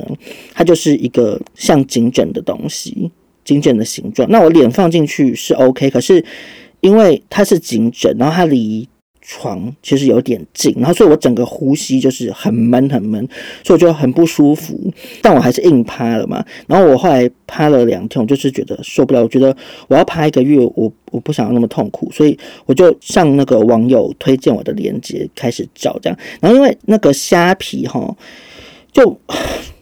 它就是一个像颈枕的东西。颈枕的形状。那我脸放进去是 OK，可是因为它是颈枕，然后它离床其实有点近，然后所以我整个呼吸就是很闷很闷，所以我就很不舒服。但我还是硬趴了嘛。然后我后来趴了两天，我就是觉得受不了，我觉得我要趴一个月，我我不想要那么痛苦，所以我就上那个网友推荐我的链接开始找这样。然后因为那个虾皮哈，就。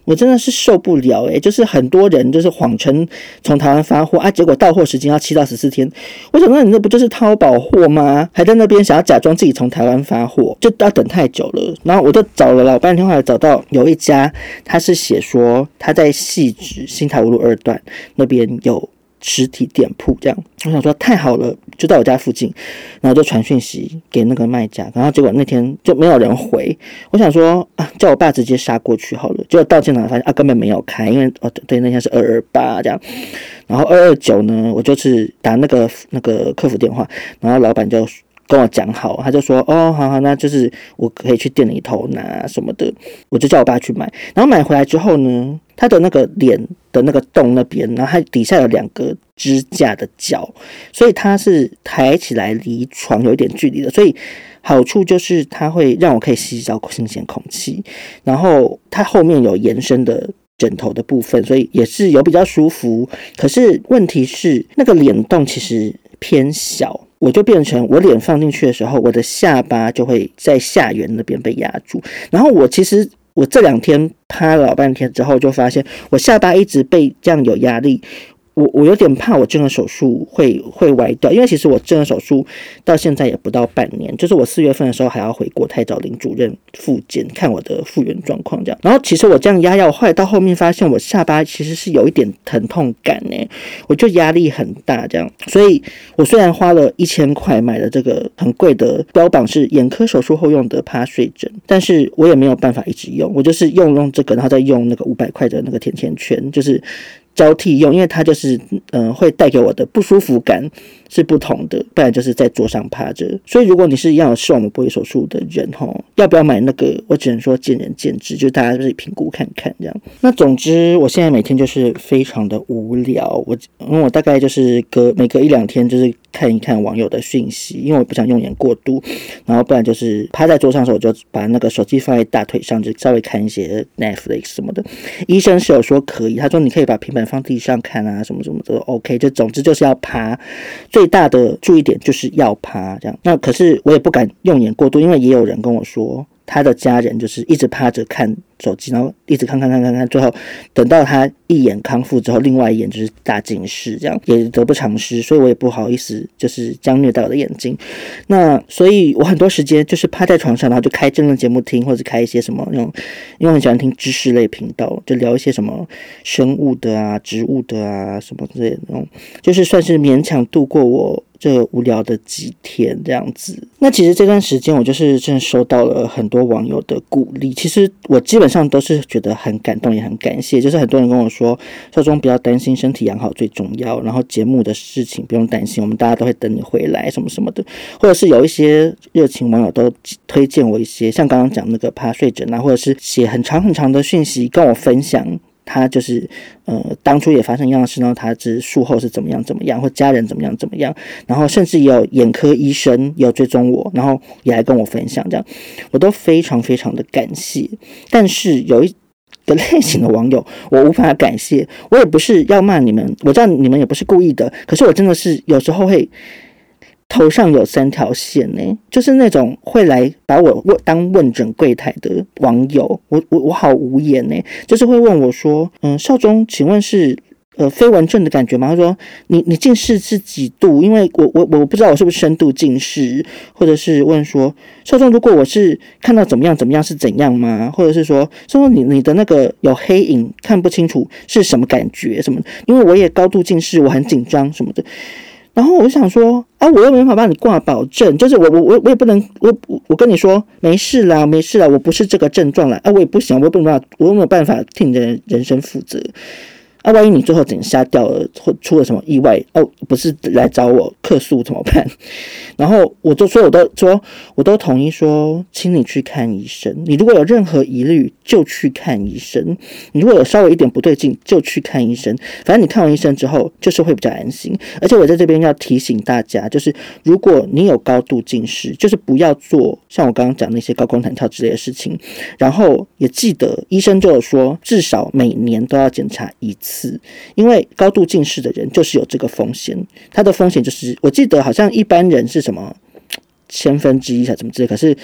我真的是受不了诶，就是很多人就是谎称从台湾发货啊，结果到货时间要七到十四天。我想说，你那不就是淘宝货吗？还在那边想要假装自己从台湾发货，就要等太久了。然后我就找了老半天，后来找到有一家，他是写说他在细致新台五路二段那边有。实体店铺这样，我想说太好了，就在我家附近，然后就传讯息给那个卖家，然后结果那天就没有人回。我想说啊，叫我爸直接杀过去好了。结果到现场发现啊，根本没有开，因为哦对，那天是二二八这样，然后二二九呢，我就是打那个那个客服电话，然后老板就跟我讲好，他就说哦，好好，那就是我可以去店里头拿什么的，我就叫我爸去买，然后买回来之后呢。它的那个脸的那个洞那边，然后它底下有两个支架的脚，所以它是抬起来离床有一点距离的。所以好处就是它会让我可以吸到新鲜空气，然后它后面有延伸的枕头的部分，所以也是有比较舒服。可是问题是那个脸洞其实偏小，我就变成我脸放进去的时候，我的下巴就会在下缘那边被压住，然后我其实。我这两天趴了老半天之后，就发现我下巴一直被这样有压力。我我有点怕我这个手术会会歪掉，因为其实我这个手术到现在也不到半年，就是我四月份的时候还要回国泰找林主任复检看我的复原状况这样。然后其实我这样压药，后来到后面发现我下巴其实是有一点疼痛感呢，我就压力很大这样。所以我虽然花了一千块买了这个很贵的，标榜是眼科手术后用的趴睡枕，但是我也没有办法一直用，我就是用用这个，然后再用那个五百块的那个甜甜圈，就是。交替用，因为它就是嗯、会带给我的不舒服感是不同的，不然就是在桌上趴着。所以如果你是一样有视网膜玻璃手术的人吼，要不要买那个？我只能说见仁见智，就大家自己评估看看这样。那总之，我现在每天就是非常的无聊，我因为我大概就是隔每隔一两天就是看一看网友的讯息，因为我不想用眼过度，然后不然就是趴在桌上的时候，我就把那个手机放在大腿上，就稍微看一些 Netflix 什么的。医生是有说可以，他说你可以把平板。放地上看啊，什么什么的 OK，就总之就是要趴。最大的注意点就是要趴，这样。那可是我也不敢用眼过度，因为也有人跟我说，他的家人就是一直趴着看。手机，然后一直看看看看看，最后等到他一眼康复之后，另外一眼就是大近视，这样也得不偿失，所以我也不好意思，就是将虐待我的眼睛。那所以我很多时间就是趴在床上，然后就开政论节目听，或者开一些什么那种，因为很喜欢听知识类频道，就聊一些什么生物的啊、植物的啊什么之类的那种，就是算是勉强度过我这无聊的几天这样子。那其实这段时间我就是真的收到了很多网友的鼓励，其实我基本上都是觉得很感动，也很感谢。就是很多人跟我说，少中不要担心，身体养好最重要。然后节目的事情不用担心，我们大家都会等你回来，什么什么的。或者是有一些热情网友都推荐我一些，像刚刚讲那个趴睡枕啊，或者是写很长很长的讯息跟我分享。他就是，呃，当初也发生一样事，然后他是术后是怎么样怎么样，或家人怎么样怎么样，然后甚至也有眼科医生有追踪我，然后也来跟我分享，这样我都非常非常的感谢。但是有一个类型的网友，我无法感谢，我也不是要骂你们，我知道你们也不是故意的，可是我真的是有时候会。头上有三条线呢，就是那种会来把我问当问诊柜台的网友，我我我好无言呢，就是会问我说，嗯，少中，请问是呃飞蚊症的感觉吗？他说你你近视是几度？因为我我我不知道我是不是深度近视，或者是问说少中，如果我是看到怎么样怎么样是怎样吗？或者是说说你你的那个有黑影看不清楚是什么感觉什么？因为我也高度近视，我很紧张什么的。然后我就想说，啊，我又没办法帮你挂保证，就是我我我我也不能，我我跟你说没事啦，没事啦，我不是这个症状啦，啊，我也不行，我没办法，我又没有办法替你的人生负责。啊，万一你最后整瞎掉了，或出了什么意外，哦，不是来找我客诉怎么办？然后我就说，我都说，我都统一说，请你去看医生。你如果有任何疑虑，就去看医生。你如果有稍微一点不对劲，就去看医生。反正你看完医生之后，就是会比较安心。而且我在这边要提醒大家，就是如果你有高度近视，就是不要做像我刚刚讲那些高空弹跳之类的事情。然后也记得医生就有说，至少每年都要检查一次，因为高度近视的人就是有这个风险。他的风险就是，我记得好像一般人是什么千分之一才怎么之类，可是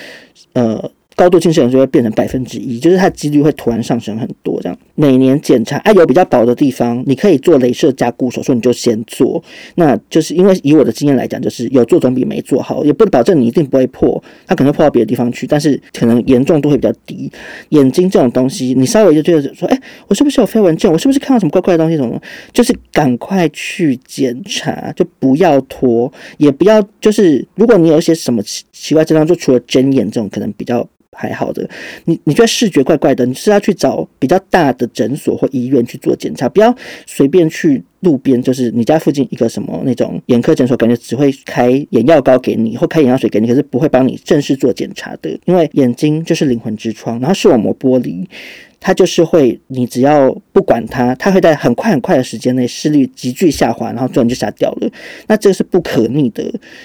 呃。高度近视眼就会变成百分之一，就是它几率会突然上升很多。这样每年检查，啊，有比较薄的地方，你可以做雷射加固手术，你就先做。那就是因为以我的经验来讲，就是有做总比没做好，也不能保证你一定不会破，它可能破到别的地方去，但是可能严重度会比较低。眼睛这种东西，你稍微就觉得说，哎、我是不是有飞蚊症？我是不是看到什么怪怪的东西？什么？就是赶快去检查，就不要拖，也不要就是，如果你有一些什么奇奇怪症状，就除了睁眼这种，可能比较。还好的，你你觉得视觉怪怪的，你是要去找比较大的诊所或医院去做检查，不要随便去路边，就是你家附近一个什么那种眼科诊所，感觉只会开眼药膏给你或开眼药水给你，可是不会帮你正式做检查的，因为眼睛就是灵魂之窗，然后视网膜剥离。它就是会，你只要不管它，它会在很快很快的时间内视力急剧下滑，然后突然就瞎掉了。那这个是不可逆的，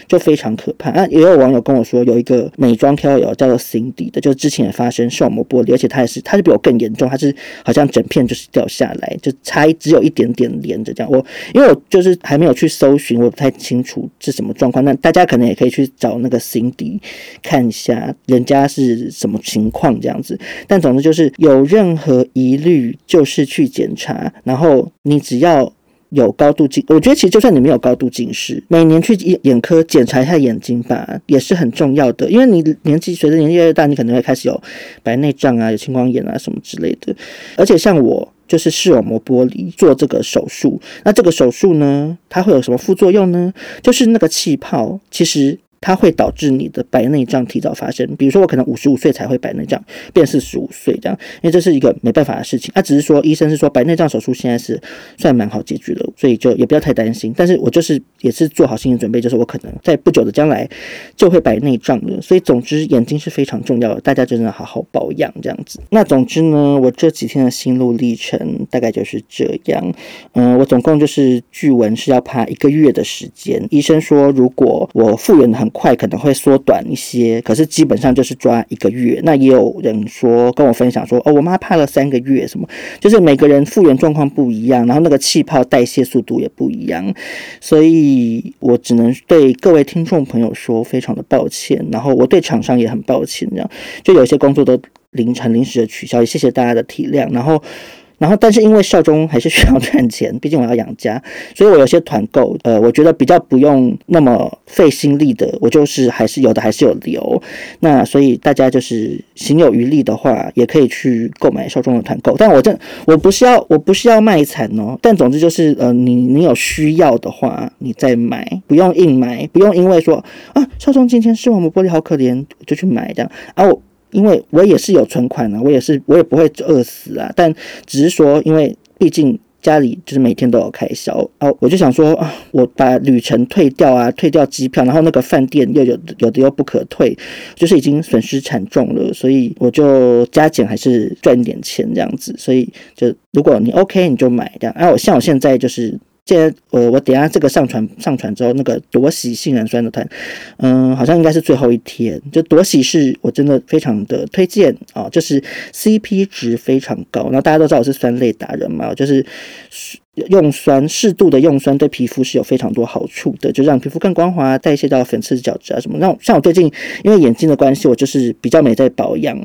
就非常可怕。那也有网友跟我说，有一个美妆 KOL 叫做 Cindy 的，就是之前也发生视网膜剥离，而且它也是，它是比我更严重，它是好像整片就是掉下来，就差只有一点点连着这样。我因为我就是还没有去搜寻，我不太清楚是什么状况。那大家可能也可以去找那个 Cindy 看一下，人家是什么情况这样子。但总之就是有任任何疑虑就是去检查，然后你只要有高度近，我觉得其实就算你没有高度近视，每年去眼科检查一下眼睛吧，也是很重要的。因为你年纪随着年纪越大，你可能会开始有白内障啊、有青光眼啊什么之类的。而且像我就是视网膜剥离做这个手术，那这个手术呢，它会有什么副作用呢？就是那个气泡其实。它会导致你的白内障提早发生，比如说我可能五十五岁才会白内障，变四十五岁这样，因为这是一个没办法的事情。他、啊、只是说医生是说白内障手术现在是算蛮好解决的，所以就也不要太担心。但是我就是也是做好心理准备，就是我可能在不久的将来就会白内障了。所以总之眼睛是非常重要的，大家真的好好保养这样子。那总之呢，我这几天的心路历程大概就是这样。嗯，我总共就是据闻是要爬一个月的时间。医生说如果我复原的很。快可能会缩短一些，可是基本上就是抓一个月。那也有人说跟我分享说，哦，我妈怕了三个月，什么就是每个人复原状况不一样，然后那个气泡代谢速度也不一样，所以我只能对各位听众朋友说非常的抱歉，然后我对厂商也很抱歉，这样就有些工作都凌晨临时的取消，也谢谢大家的体谅，然后。然后，但是因为劭中还是需要赚钱，毕竟我要养家，所以我有些团购，呃，我觉得比较不用那么费心力的，我就是还是有的，还是有留。那所以大家就是行有余力的话，也可以去购买劭中的团购。但我这我不是要我不是要卖惨哦，但总之就是呃，你你有需要的话，你再买，不用硬买，不用因为说啊，劭中今天视网膜玻璃好可怜，就去买这样啊我。因为我也是有存款啊，我也是，我也不会饿死啊。但只是说，因为毕竟家里就是每天都有开销啊，我就想说啊，我把旅程退掉啊，退掉机票，然后那个饭店又有有的又不可退，就是已经损失惨重了，所以我就加减还是赚点钱这样子。所以就如果你 OK，你就买这样。啊，我像我现在就是。现在我我等下这个上传上传之后，那个朵喜杏仁酸的团，嗯，好像应该是最后一天。就朵喜是我真的非常的推荐啊，就是 CP 值非常高。然后大家都知道我是酸类达人嘛，就是用酸适度的用酸对皮肤是有非常多好处的，就让皮肤更光滑，代谢到粉刺角质啊什么。那像我最近因为眼睛的关系，我就是比较没在保养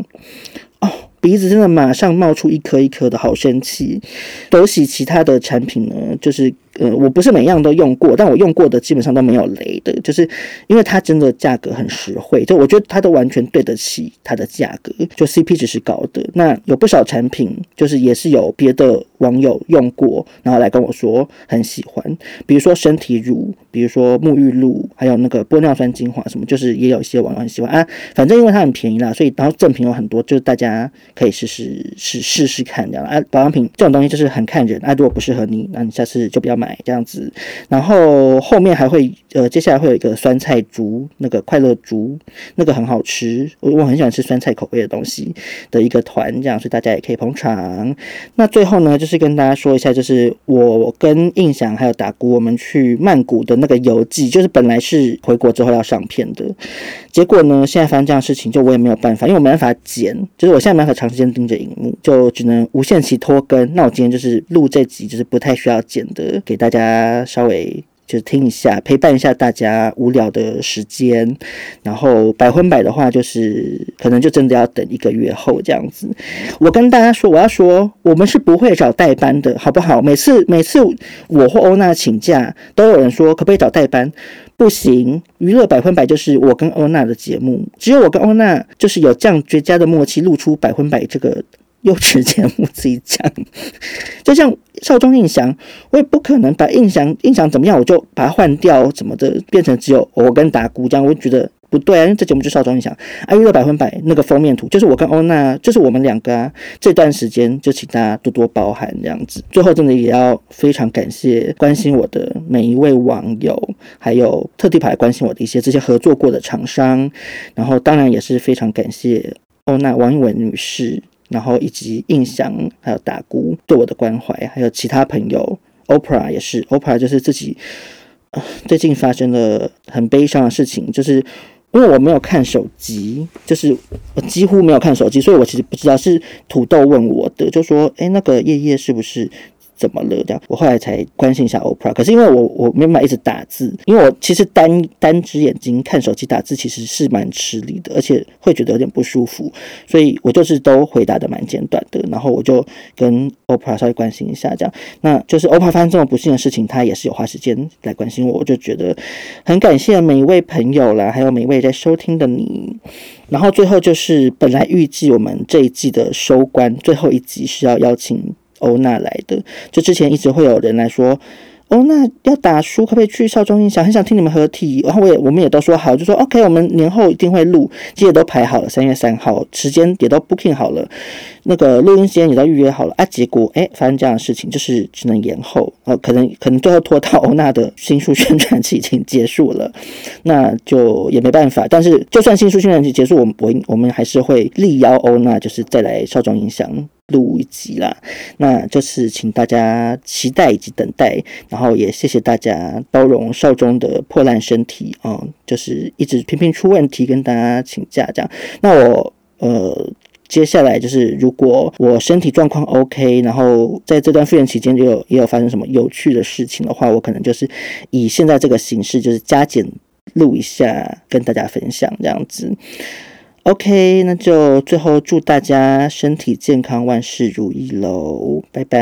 哦。鼻子真的马上冒出一颗一颗的，好生气。朵喜其他的产品呢，就是呃，我不是每样都用过，但我用过的基本上都没有雷的，就是因为它真的价格很实惠，就我觉得它都完全对得起它的价格，就 CP 值是高的。那有不少产品，就是也是有别的网友用过，然后来跟我说很喜欢，比如说身体乳，比如说沐浴露，还有那个玻尿酸精华什么，就是也有一些网友很喜欢啊。反正因为它很便宜啦，所以然后赠品有很多，就是大家可以试试试试试看这样啊。保养品这种东西就是很看人啊，如果不适合你，那你下次就不要买这样子。然后后面还会呃，接下来会有一个酸菜竹，那个快乐竹，那个很好吃，我我很喜欢吃酸菜口味的东西的一个团，这样，所以大家也可以捧场。那最后呢，就是跟大家说一下，就是我跟印象还有达菇，我们去曼谷的那个游记，就是本来是回国之后要上片的，结果呢，现在发生这样事情，就我也没有办法，因为我没办法剪，就是我现在没办法长时间盯着荧幕，就只能无限期拖更。那我今天就是录这集，就是不太需要剪的，给大家稍微。就听一下，陪伴一下大家无聊的时间。然后百分百的话，就是可能就真的要等一个月后这样子。我跟大家说，我要说，我们是不会找代班的，好不好？每次每次我或欧娜请假，都有人说可不可以找代班？不行，娱乐百分百就是我跟欧娜的节目，只有我跟欧娜就是有这样绝佳的默契，录出百分百这个。优质节目自己讲，就像少中印象，我也不可能把印象印象怎么样，我就把它换掉，怎么的变成只有我跟达姑这样，我觉得不对啊，因为这节目就少中印象啊，娱乐百分百那个封面图就是我跟欧娜，就是我们两个啊，这段时间就请大家多多包涵这样子。最后真的也要非常感谢关心我的每一位网友，还有特地跑来关心我的一些这些合作过的厂商，然后当然也是非常感谢欧娜王一文女士。然后以及印象，还有大姑对我的关怀，还有其他朋友，OPRA 也是，OPRA 就是自己，最近发生了很悲伤的事情，就是因为我没有看手机，就是我几乎没有看手机，所以我其实不知道是土豆问我的，就说，哎，那个叶叶是不是？怎么了？这样，我后来才关心一下 Oprah。可是因为我我没办法一直打字，因为我其实单单只眼睛看手机打字其实是蛮吃力的，而且会觉得有点不舒服，所以我就是都回答的蛮简短的。然后我就跟 Oprah 稍微关心一下，这样，那就是 Oprah 发生这么不幸的事情，他也是有花时间来关心我，我就觉得很感谢每一位朋友啦，还有每一位在收听的你。然后最后就是本来预计我们这一季的收官最后一集是要邀请。欧娜来的，就之前一直会有人来说。欧娜要打书，可不可以去少中印象？很想听你们合体，然后我也我们也都说好，就说 OK，我们年后一定会录，这些都排好了，三月三号时间也都 booking 好了，那个录音时间也都预约好了啊。结果哎，发生这样的事情，就是只能延后，呃，可能可能最后拖到欧娜的新书宣传期已经结束了，那就也没办法。但是就算新书宣传期结束，我我我们还是会力邀欧娜，就是再来少中印象录一集啦。那就是请大家期待以及等待。然后也谢谢大家包容少中的破烂身体啊、嗯，就是一直频频出问题，跟大家请假这样。那我呃接下来就是如果我身体状况 OK，然后在这段复原期间也有也有发生什么有趣的事情的话，我可能就是以现在这个形式，就是加减录一下，跟大家分享这样子。OK，那就最后祝大家身体健康，万事如意喽，拜拜。